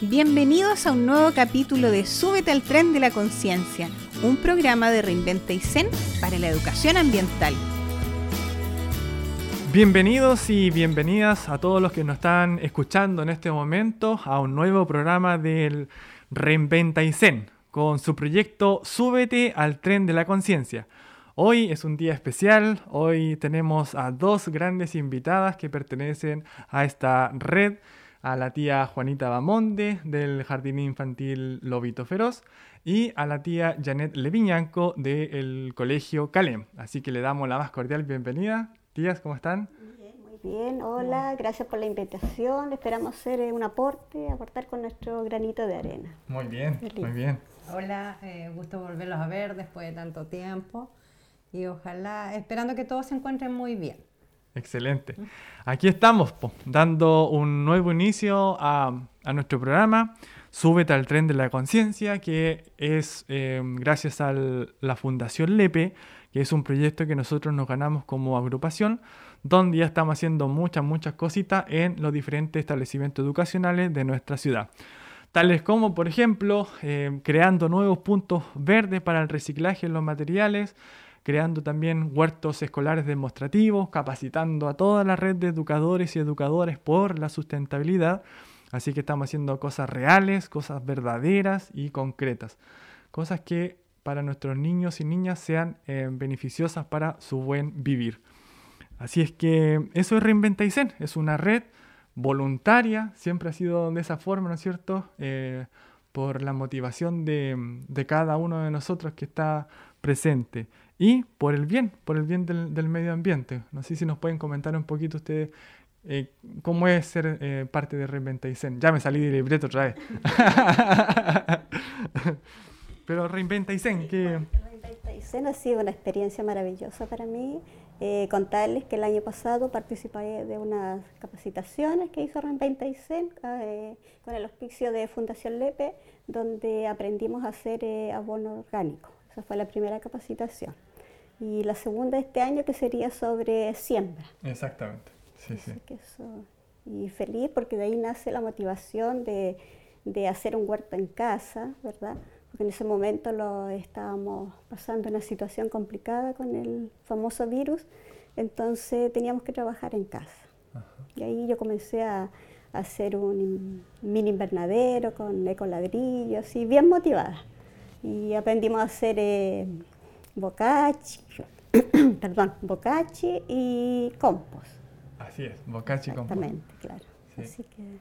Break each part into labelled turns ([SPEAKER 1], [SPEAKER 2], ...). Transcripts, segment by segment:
[SPEAKER 1] Bienvenidos a un nuevo capítulo de Súbete al tren de la conciencia, un programa de Reinventa y Zen para la educación ambiental.
[SPEAKER 2] Bienvenidos y bienvenidas a todos los que nos están escuchando en este momento a un nuevo programa del Reinventa y Zen con su proyecto Súbete al tren de la conciencia. Hoy es un día especial, hoy tenemos a dos grandes invitadas que pertenecen a esta red, a la tía Juanita Bamonde del Jardín Infantil Lobito Feroz y a la tía Janet Leviñanco del Colegio Calem. Así que le damos la más cordial bienvenida. Tías, ¿cómo están?
[SPEAKER 3] Muy bien, hola, gracias por la invitación. Esperamos hacer eh, un aporte, aportar con nuestro granito de arena.
[SPEAKER 2] Muy bien, muy bien.
[SPEAKER 4] Hola, eh, gusto volverlos a ver después de tanto tiempo y ojalá, esperando que todos se encuentren muy bien.
[SPEAKER 2] Excelente. Aquí estamos, dando un nuevo inicio a, nuestro programa. Súbete al tren de la conciencia, que es eh, gracias a la Fundación LEPE, que es un proyecto que nosotros nos ganamos como agrupación, donde ya estamos haciendo muchas, muchas cositas en los diferentes establecimientos educacionales de nuestra ciudad. Tales como, por ejemplo, eh, creando nuevos puntos verdes para el reciclaje de los materiales, creando también huertos escolares demostrativos, capacitando a toda la red de educadores y educadores por la sustentabilidad. Así que estamos haciendo cosas reales, cosas verdaderas y concretas. Cosas que para nuestros niños y niñas sean eh, beneficiosas para su buen vivir. Así es que eso es Reinventa es una red voluntaria, siempre ha sido de esa forma, ¿no es cierto? Eh, por la motivación de, cada uno de nosotros que está presente y por el bien, por el bien del, medio ambiente. No sé si nos pueden comentar un poquito ustedes eh, cómo es ser eh, parte de Reinventa y Zen. Ya me salí del libreto otra vez. Pero Reinventa y Zen,
[SPEAKER 3] y Zen ha sido una experiencia maravillosa para mí. Eh, contarles que el año pasado participé de unas capacitaciones que hizo Reinventa y Zen con el auspicio de Fundación Lepe, donde aprendimos a hacer abono orgánico. Esa fue la primera capacitación y la segunda este año que sería sobre siembra.
[SPEAKER 2] Exactamente, sí, sí.
[SPEAKER 3] y feliz porque de ahí nace la motivación de, de, hacer un huerto en casa, ¿verdad? Porque en ese momento lo estábamos pasando una situación complicada con el famoso virus, entonces teníamos que trabajar en casa. Y ahí yo comencé a, hacer un mini invernadero con ecoladrillos y bien motivada. Y aprendimos a hacer... Eh, bocachi, perdón, bocachi y compost.
[SPEAKER 2] Así es, bocachi y compost.
[SPEAKER 3] Exactamente, claro. Así que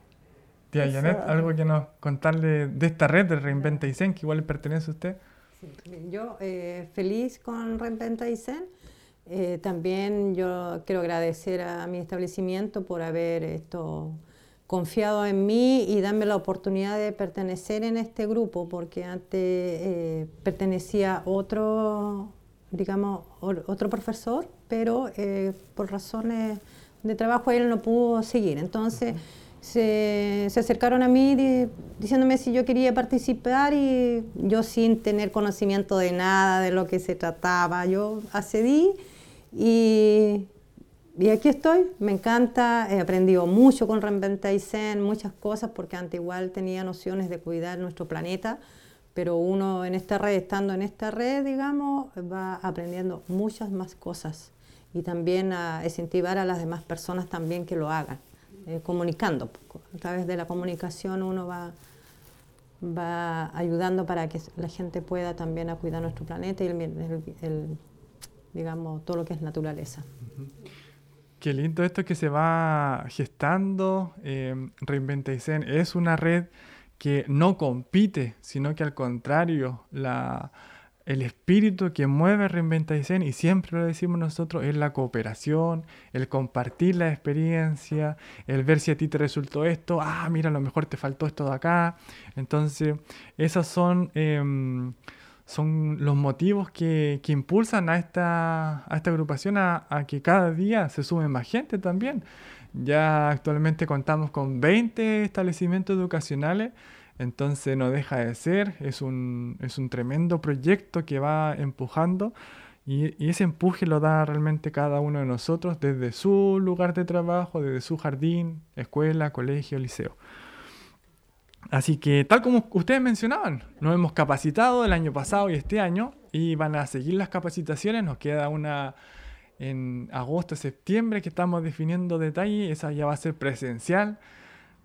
[SPEAKER 2] Tía Janet, algo que nos contarle de esta red de Reinventa Zen, que igual le pertenece a usted.
[SPEAKER 4] Sí, yo eh, feliz con Reinventa Zen. Eh, también yo quiero agradecer a mi establecimiento por haber esto confiado en mí y darme la oportunidad de pertenecer en este grupo, porque antes eh, pertenecía otro, digamos, otro profesor, pero eh, por razones de trabajo él no pudo seguir. Entonces se, acercaron a mí diciéndome si yo quería participar y yo sin tener conocimiento de nada, de lo que se trataba, yo accedí y y aquí estoy, me encanta, he aprendido mucho con Reinventa y Zen, muchas cosas, porque antes igual tenía nociones de cuidar nuestro planeta, pero uno en esta red, estando en esta red, digamos, va aprendiendo muchas más cosas y también a incentivar a las demás personas también que lo hagan, eh, comunicando. A través de la comunicación uno va, va ayudando para que la gente pueda también a cuidar nuestro planeta y el, digamos, todo lo que es naturaleza.
[SPEAKER 2] Qué lindo esto que se va gestando. Eh, Reinventa es una red que no compite, sino que al contrario, la, el espíritu que mueve Reinventa y siempre lo decimos nosotros, es la cooperación, el compartir la experiencia, el ver si a ti te resultó esto, ah, mira, a lo mejor te faltó esto de acá. Entonces, esas son... Em, son los motivos que, impulsan a esta, a esta agrupación a, que cada día se sume más gente también. Ya actualmente contamos con 20 establecimientos educacionales, entonces no deja de ser, es un, es un tremendo proyecto que va empujando y, y, ese empuje lo da realmente cada uno de nosotros desde su lugar de trabajo, desde su jardín, escuela, colegio, liceo. Así que tal como ustedes mencionaban, nos hemos capacitado el año pasado y este año y van a seguir las capacitaciones. Nos queda una en agosto, septiembre que estamos definiendo detalles. Esa ya va a ser presencial.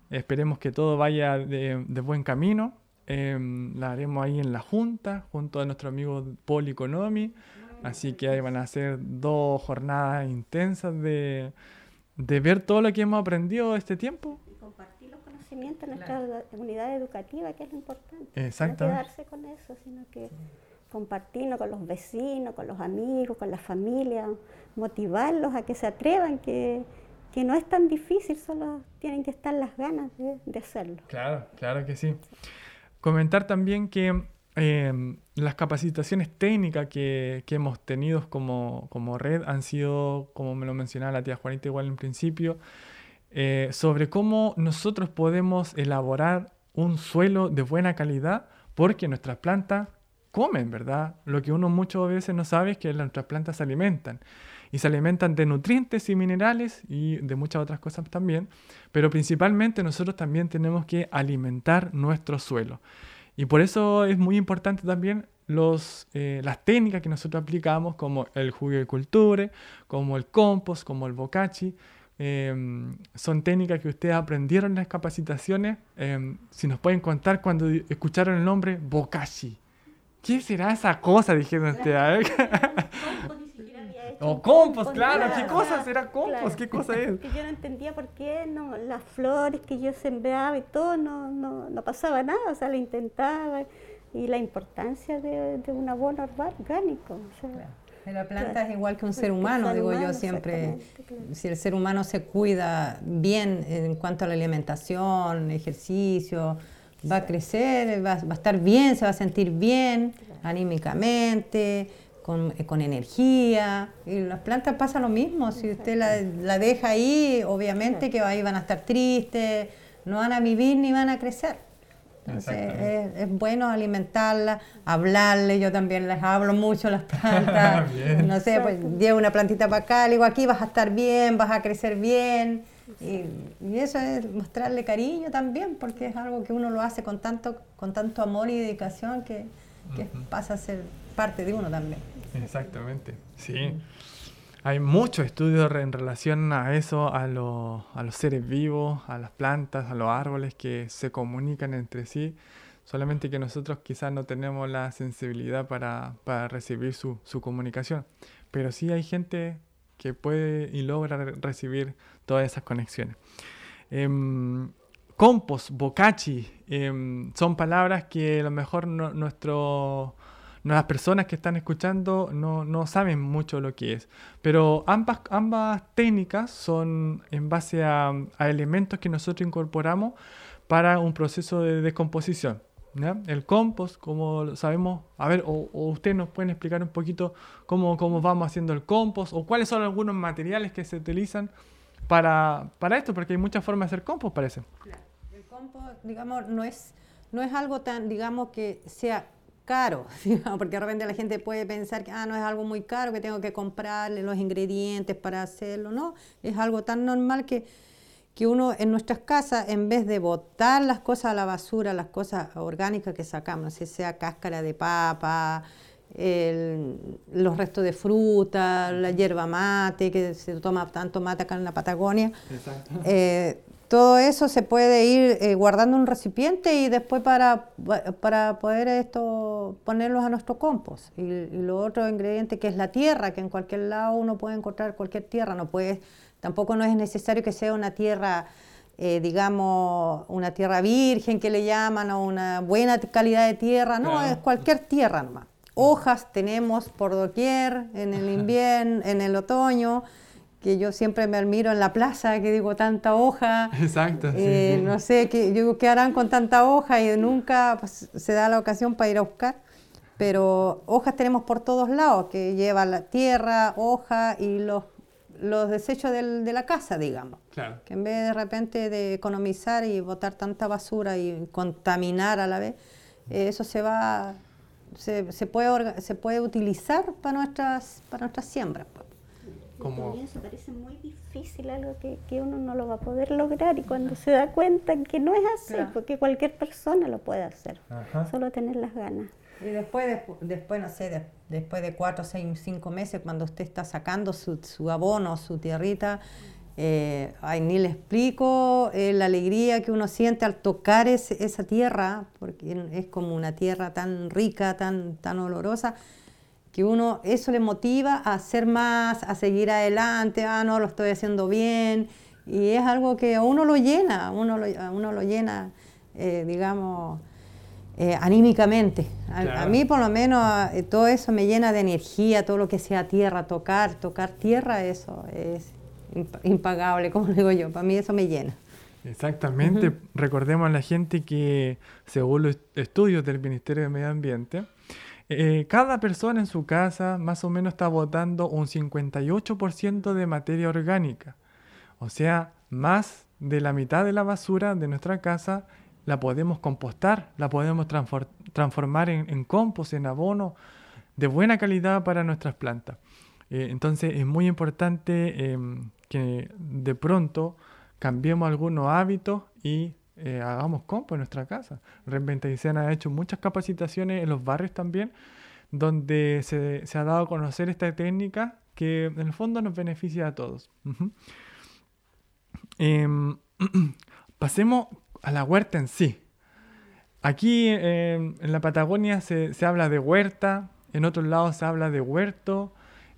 [SPEAKER 2] Esperemos que todo vaya de, buen camino. Em, la haremos ahí en la Junta, junto a nuestro amigo Paul Economy. Así que ahí van a ser dos jornadas intensas de, de ver todo lo que hemos aprendido este tiempo.
[SPEAKER 3] En nuestra unidad educativa, que es lo importante.
[SPEAKER 2] Exactamente.
[SPEAKER 3] No quedarse con eso, sino que compartirlo con los vecinos, con los amigos, con la familia, motivarlos a que se atrevan, que, que no es tan difícil, solo tienen que estar las ganas de, de hacerlo.
[SPEAKER 2] Claro, claro que sí. Comentar también que eh, las capacitaciones técnicas que, que hemos tenido como, como, red han sido, como me lo mencionaba la tía Juanita igual en principio, eh, sobre cómo nosotros podemos elaborar un suelo de buena calidad porque nuestras plantas comen, ¿verdad? Lo que uno muchas veces no sabe es que nuestras plantas se alimentan. Y se alimentan de nutrientes y minerales y de muchas otras cosas también. Pero principalmente nosotros también tenemos que alimentar nuestro suelo. Y por eso es muy importante también los, eh, las técnicas que nosotros aplicamos, como el jugo de cultura, como el compost, como el bocachi. Em, son técnicas que ustedes aprendieron en las capacitaciones. Em, si nos pueden contar cuando escucharon el nombre bocachi. ¿Qué será esa cosa? Dijeron ustedes. O compost, claro, ¿qué cosa será compost? ¿Qué cosa es?
[SPEAKER 3] Que yo no entendía por qué no, las flores que yo sembraba y todo, no, no, no pasaba nada, o sea, lo intentaba y la importancia de, de un abono orgánico. O sea,
[SPEAKER 4] La planta es igual que un ser humano, digo yo siempre. Si el ser humano se cuida bien en cuanto a la alimentación, ejercicio, va a crecer, va, va a estar bien, se va a sentir bien anímicamente con, eh, con, energía. Y las plantas pasa lo mismo, si usted la, la deja ahí, obviamente que ahí van a estar tristes, no van a vivir ni van a crecer. Entonces es, es, bueno alimentarlas, hablarle, yo también les hablo mucho a las plantas. no sé, pues llevo una plantita para acá, le digo aquí vas a estar bien, vas a crecer bien. Y, y, eso es mostrarle cariño también, porque es algo que uno lo hace con tanto, con tanto amor y dedicación que, que uh -huh. pasa a ser parte de uno también.
[SPEAKER 2] Exactamente, sí. Hay muchos estudios en relación a eso, a, lo, a, los seres vivos, a las plantas, a los árboles que se comunican entre sí, solamente que nosotros quizás no tenemos la sensibilidad para, recibir su, comunicación. Pero sí hay gente que puede y logra recibir todas esas conexiones. Eh, compost, bocachi, eh, son palabras que a lo mejor nuestro las personas que están escuchando no, no, saben mucho lo que es. Pero ambas, ambas técnicas son en base a, elementos que nosotros incorporamos para un proceso de descomposición. El compost, como sabemos, a ver, o, o ustedes nos pueden explicar un poquito cómo, cómo vamos haciendo el compost o cuáles son algunos materiales que se utilizan para, para esto, porque hay muchas formas de hacer compost, parece.
[SPEAKER 4] El compost, digamos, no es, no es algo tan, digamos, que sea caro, porque de repente la gente puede pensar que ah, no es algo muy caro, que tengo que comprarle los ingredientes para hacerlo, no, es algo tan normal que, que uno en nuestras casas, en vez de botar las cosas a la basura, las cosas orgánicas que sacamos, si sea cáscara de papa, el, los restos de fruta, la hierba mate, que se toma tanto mate acá en la Patagonia, eh, todo eso se puede ir eh, guardando en un recipiente y después para, para poder esto ponerlos a nuestro compost. Y, y lo otro ingrediente que es la tierra, que en cualquier lado uno puede encontrar cualquier tierra, no puede, tampoco no es necesario que sea una tierra, eh, digamos, una tierra virgen que le llaman o una buena calidad de tierra, no, claro. es cualquier tierra nomás. Hojas tenemos por doquier en el invierno, en el otoño que yo siempre me admiro en la plaza, que digo, tanta hoja.
[SPEAKER 2] Exacto.
[SPEAKER 4] Eh, sí. No sé, que, yo digo, ¿qué harán con tanta hoja? Y nunca pues, se da la ocasión para ir a buscar. Pero hojas tenemos por todos lados, que lleva la tierra, hoja y los, los desechos del, de la casa, digamos.
[SPEAKER 2] Claro.
[SPEAKER 4] Que en vez de repente de economizar y botar tanta basura y contaminar a la vez, eh, eso se va, se, se, puede, se puede utilizar para nuestras, para nuestras siembras.
[SPEAKER 2] Como...
[SPEAKER 3] comienzo parece muy difícil, algo que, que, uno no lo va a poder lograr y cuando se da cuenta que no es así, porque cualquier persona lo puede hacer, solo tener las ganas.
[SPEAKER 4] Y después, después no sé, después de cuatro, seis, cinco meses, cuando usted está sacando su, su abono, su tierrita, eh, ay, ni le explico eh, la alegría que uno siente al tocar esa tierra, porque es como una tierra tan rica, tan, tan olorosa, que uno eso le motiva a hacer más, a seguir adelante, ah, no, lo estoy haciendo bien, y es algo que a uno lo llena, uno lo, a uno lo llena, eh, digamos, eh, anímicamente. A, mí por lo menos eh, todo eso me llena de energía, todo lo que sea tierra, tocar, tocar tierra, eso es impagable, como digo yo, para mí eso me llena.
[SPEAKER 2] Exactamente, recordemos a la gente que según los estudios del Ministerio de Medio Ambiente, eh, cada persona en su casa más o menos está botando un 58% de materia orgánica. O sea, más de la mitad de la basura de nuestra casa la podemos compostar, la podemos transformar en, compost, en abono de buena calidad para nuestras plantas. Eh, entonces es muy importante em, que de pronto cambiemos algunos hábitos y eh, hagamos compost en nuestra casa. Reinventa ha hecho muchas capacitaciones en los barrios también, donde se, ha dado a conocer esta técnica que en el fondo nos beneficia a todos. Em, pasemos a la huerta en sí. Aquí em, en la Patagonia se, habla de huerta, en otros lados se habla de huerto,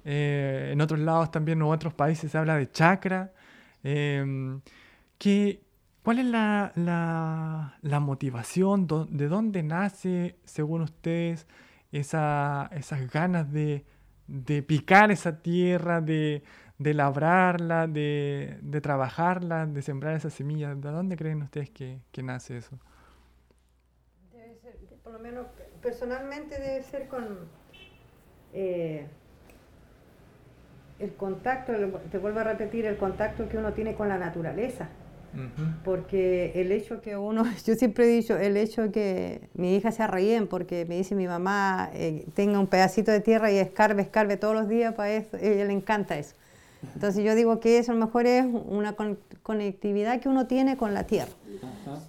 [SPEAKER 2] eh, en otros lados también en otros países se habla de chacra. Em, ¿Cuál es la, la, motivación? ¿De dónde nace, según ustedes, esa, esas ganas de, de picar esa tierra, de, de labrarla, de, de, trabajarla, de sembrar esas semillas? ¿De dónde creen ustedes que, que nace eso?
[SPEAKER 4] Debe ser, por lo menos personalmente debe ser con eh, el contacto, te vuelvo a repetir, el contacto que uno tiene con la naturaleza. Porque el hecho que uno, yo siempre he dicho, el hecho que mi hija se ríen porque me dice mi mamá, eh, tenga un pedacito de tierra y escarbe, escarbe todos los días para eso, a ella le encanta eso. Entonces yo digo que eso a lo mejor es una conectividad que uno tiene con la tierra.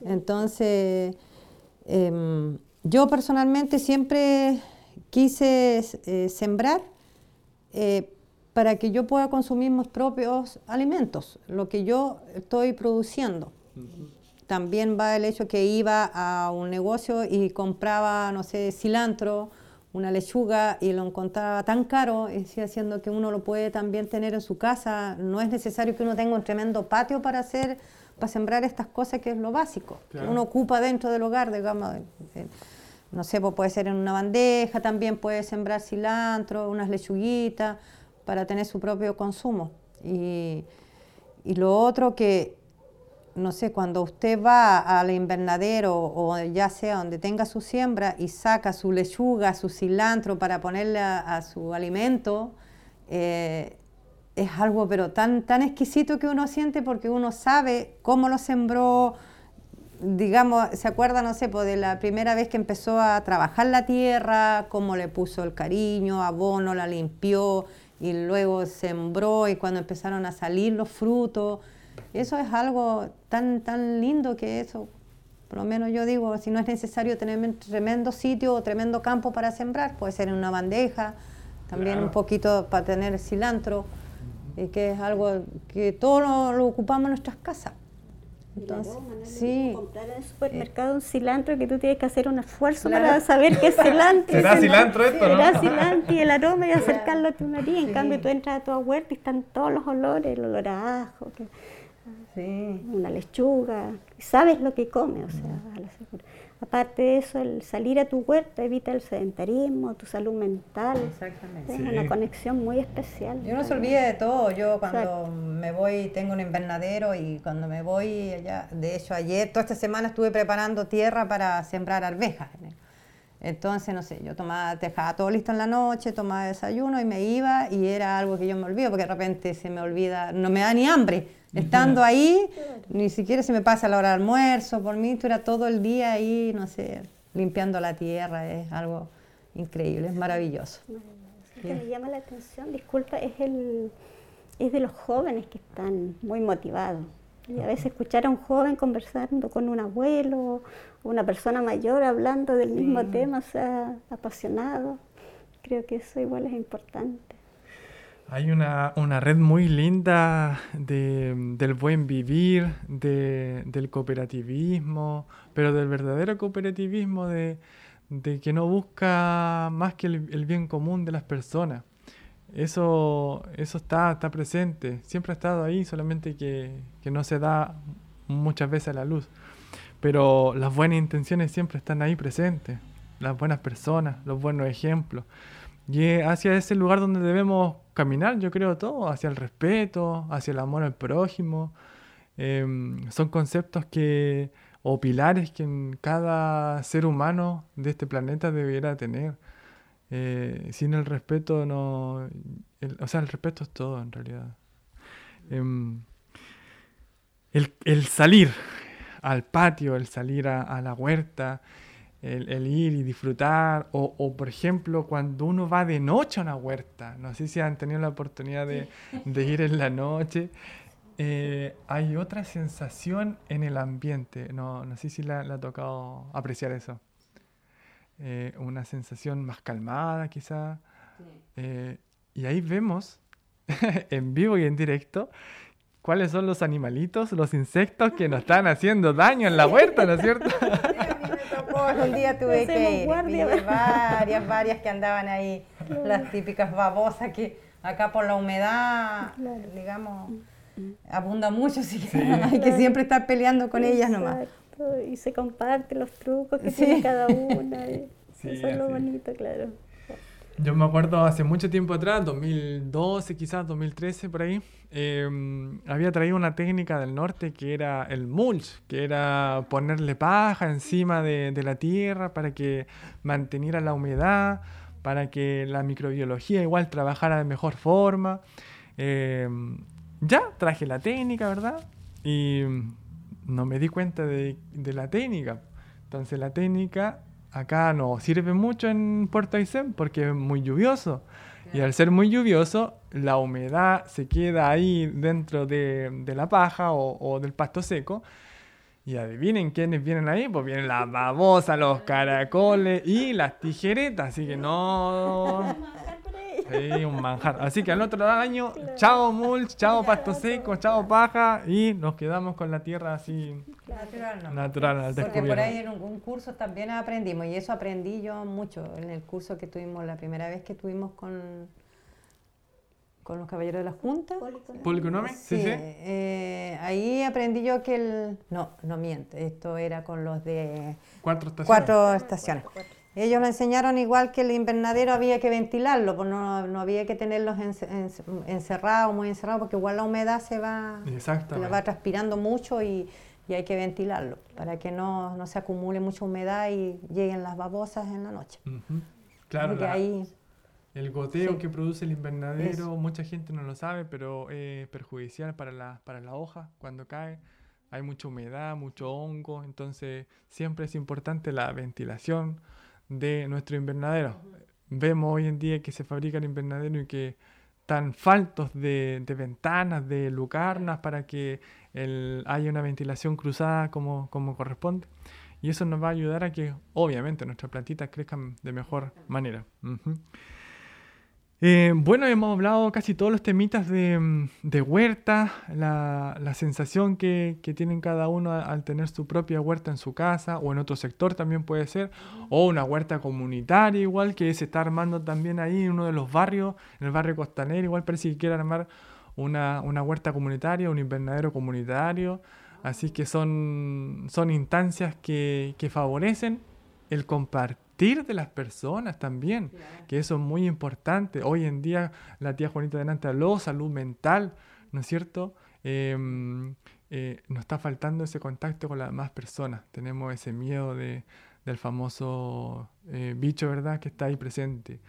[SPEAKER 4] Entonces, em, yo personalmente siempre quise eh, sembrar eh, para que yo pueda consumir mis propios alimentos, lo que yo estoy produciendo. También va el hecho que iba a un negocio y compraba, no sé, cilantro, una lechuga y lo encontraba tan caro, haciendo que uno lo puede también tener en su casa. No es necesario que uno tenga un tremendo patio para hacer, para sembrar estas cosas que es lo básico, que uno ocupa dentro del hogar, digamos. No sé, pues puede ser en una bandeja, también puede sembrar cilantro, unas lechuguitas, para tener su propio consumo. Y, y lo otro que no sé, cuando usted va al invernadero o ya sea donde tenga su siembra y saca su lechuga, su cilantro para ponerle a, su alimento, eh, es algo pero tan, tan exquisito que uno siente porque uno sabe cómo lo sembró, digamos, se acuerda, no sé, pues, de la primera vez que empezó a trabajar la tierra, cómo le puso el cariño, abono, la limpió y luego sembró y cuando empezaron a salir los frutos eso es algo tan, tan lindo que eso, por lo menos yo digo, si no es necesario tener un tremendo sitio o tremendo campo para sembrar, puede ser en una bandeja, también un poquito para tener cilantro, y que es algo que todo lo, ocupamos en nuestras casas.
[SPEAKER 3] Entonces, sí. comprar en el supermercado un cilantro que tú tienes que hacer un esfuerzo para saber qué es cilantro.
[SPEAKER 2] ¿Será cilantro esto, no?
[SPEAKER 3] Será cilantro y el aroma y acercarlo a tu nariz. En cambio, tú entras a tu huerta y están todos los olores, el olor a ajo. Que, una lechuga, sabes lo que come, o sea, Aparte de eso, el salir a tu huerta evita el sedentarismo, tu salud mental.
[SPEAKER 4] Exactamente.
[SPEAKER 3] Es una conexión muy especial.
[SPEAKER 4] Yo no se olvide de todo. Yo cuando me voy, tengo un invernadero y cuando me voy allá, de hecho ayer, toda esta semana estuve preparando tierra para sembrar arvejas. Entonces, no sé, yo tomaba, dejaba todo listo en la noche, tomaba desayuno y me iba y era algo que yo me olvido porque de repente se me olvida, no me da ni hambre Estando ahí, ni siquiera se me pasa la hora de almuerzo, por mí tú era todo el día ahí, no sé, limpiando la tierra, es algo increíble, es maravilloso.
[SPEAKER 3] Lo que me llama la atención, disculpa, es el, es de los jóvenes que están muy motivados. Y a veces escuchar a un joven conversando con un abuelo una persona mayor hablando del mismo tema, o sea, apasionado, creo que eso igual es importante.
[SPEAKER 2] Hay una, red muy linda del buen vivir, del cooperativismo, pero del verdadero cooperativismo de, que no busca más que el, bien común de las personas. Eso, eso está, está presente, siempre ha estado ahí, solamente que, que no se da muchas veces a la luz. Pero las buenas intenciones siempre están ahí presentes, las buenas personas, los buenos ejemplos. Y hacia ese lugar donde debemos caminar, yo creo todo, hacia el respeto, hacia el amor al prójimo. Em, son conceptos que, o pilares que cada ser humano de este planeta debiera tener. Eh, sin el respeto no... o sea, el respeto es todo en realidad. Em, el, salir al patio, el salir a la huerta, el, ir y disfrutar, o, por ejemplo cuando uno va de noche a una huerta, no sé si han tenido la oportunidad de, ir en la noche, eh, hay otra sensación en el ambiente, no, no sé si le ha tocado apreciar eso. Eh, una sensación más calmada quizá. Eh, y ahí vemos en vivo y en directo cuáles son los animalitos, los insectos que nos están haciendo daño en la huerta, ¿no es cierto?
[SPEAKER 4] un día tuve que ir. varias, varias que andaban ahí, las típicas babosas que acá por la humedad, digamos, abunda mucho, así que hay que siempre estar peleando con ellas nomás.
[SPEAKER 3] Y se comparten los trucos que tiene cada una. eso es lo bonito, claro.
[SPEAKER 2] Yo me acuerdo hace mucho tiempo atrás, 2012 quizás, 2013 por ahí, em, había traído una técnica del norte que era el mulch, que era ponerle paja encima de, la tierra para que manteniera la humedad, para que la microbiología igual trabajara de mejor forma. Em, ya traje la técnica, ¿verdad? Y no me di cuenta de, de la técnica. Entonces la técnica acá no sirve mucho en Puerto Aysén porque es muy lluvioso. Y al ser muy lluvioso, la humedad se queda ahí dentro de, la paja o, del pasto seco. Y adivinen quiénes vienen ahí, pues vienen las babosas, los caracoles y las tijeretas, así que no... Sí, un manjar. Así que al otro año, chao mulch, chao pasto seco, chao paja y nos quedamos con la tierra así natural. No. Natural al
[SPEAKER 4] Porque por ahí en un, curso también aprendimos y eso aprendí yo mucho en el curso que tuvimos la primera vez que tuvimos con con los caballeros de la Junta.
[SPEAKER 2] ¿Policonomic?
[SPEAKER 4] Sí, sí. Eh, ahí aprendí yo que el... No, no miente, esto era con los de...
[SPEAKER 2] Cuatro estaciones.
[SPEAKER 4] Cuatro estaciones. Ellos lo enseñaron igual que el invernadero había que ventilarlo, pues no, no había que tenerlos encerrados, muy encerrados, porque igual la humedad se va, se va transpirando mucho y, y, hay que ventilarlo para que no, no, se acumule mucha humedad y lleguen las babosas en la noche.
[SPEAKER 2] Claro, ahí, el goteo que produce el invernadero, mucha gente no lo sabe, pero es perjudicial para la, para la hoja cuando cae. Hay mucha humedad, mucho hongo, entonces siempre es importante la ventilación de nuestro invernadero. Vemos hoy en día que se fabrican invernaderos y que están faltos de, ventanas, de lucarnas para que haya una ventilación cruzada como, como corresponde. Y eso nos va a ayudar a que, obviamente, nuestras plantitas crezcan de mejor manera. Eh, bueno, hemos hablado casi todos los temitas de, mm, huerta, la, sensación que, tienen cada uno al tener su propia huerta en su casa o en otro sector también puede ser, o una huerta comunitaria igual que se está armando también ahí en uno de los barrios, en el barrio costanero, igual parece que quieren armar una, huerta comunitaria, un invernadero comunitario, así que son, son instancias que, que favorecen el compartir de las personas también, que eso es muy importante. Hoy en día la tía Juanita delante habló, salud mental, ¿no es cierto? Em, eh, nos está faltando ese contacto con las demás personas. Tenemos ese miedo de, del famoso eh, bicho, ¿verdad?, que está ahí presente.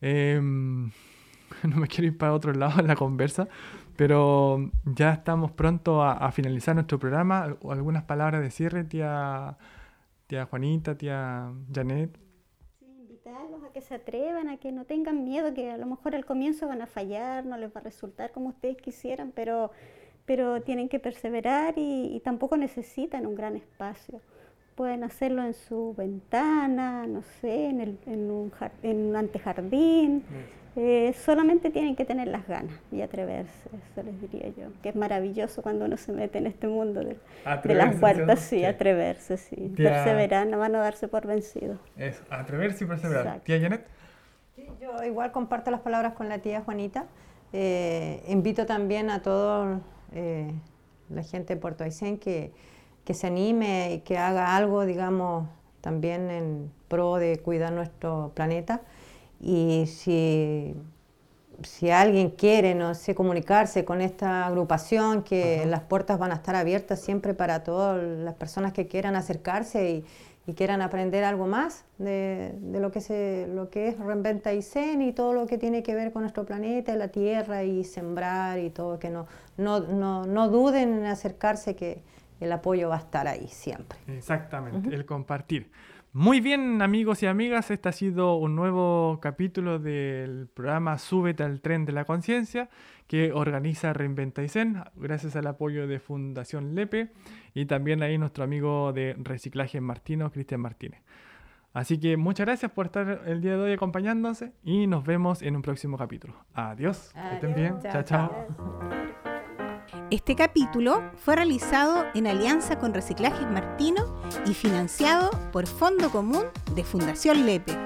[SPEAKER 2] Em, no me quiero ir para otro lado en la conversa, pero ya estamos pronto a, a finalizar nuestro programa. ¿Algunas palabras de cierre, tía? Tía Juanita, tía Janet.
[SPEAKER 3] Sí, invitarlos a que se atrevan, a que no tengan miedo, que a lo mejor al comienzo van a fallar, no les va a resultar como ustedes quisieran, pero, pero tienen que perseverar y, tampoco necesitan un gran espacio. Pueden hacerlo en su ventana, no sé, en, el, en, un, en un antejardín. Eh, solamente tienen que tener las ganas y atreverse, eso les diría yo, que es maravilloso cuando uno se mete en este mundo de, las puertas, sí, atreverse, sí, perseverar, no van a darse por vencidos.
[SPEAKER 2] Es atreverse y perseverar. Tía Janet.
[SPEAKER 4] yo igual comparto las palabras con la tía Juanita. Eh, invito también a toda eh, la gente de Puerto Aysén que, que se anime y que haga algo, digamos, también en pro de cuidar nuestro planeta y si, si alguien quiere, no sé, comunicarse con esta agrupación, que las puertas van a estar abiertas siempre para todas las personas que quieran acercarse y, quieran aprender algo más de, lo, que se, lo que es Reinventa y Zen y todo lo que tiene que ver con nuestro planeta, la tierra y sembrar y todo, que no, no, no, no duden en acercarse que el apoyo va a estar ahí siempre.
[SPEAKER 2] Exactamente, el compartir. Muy bien amigos y amigas, este ha sido un nuevo capítulo del programa Súbete al tren de la conciencia que organiza Reinventa y Zen, gracias al apoyo de Fundación Lepe y también ahí nuestro amigo de reciclaje Martino, Cristian Martínez. Así que muchas gracias por estar el día de hoy acompañándose y nos vemos en un próximo capítulo. Adiós, que estén bien, chao. chao.
[SPEAKER 1] Este capítulo fue realizado en alianza con Reciclajes Martino y financiado por Fondo Común de Fundación Lepe.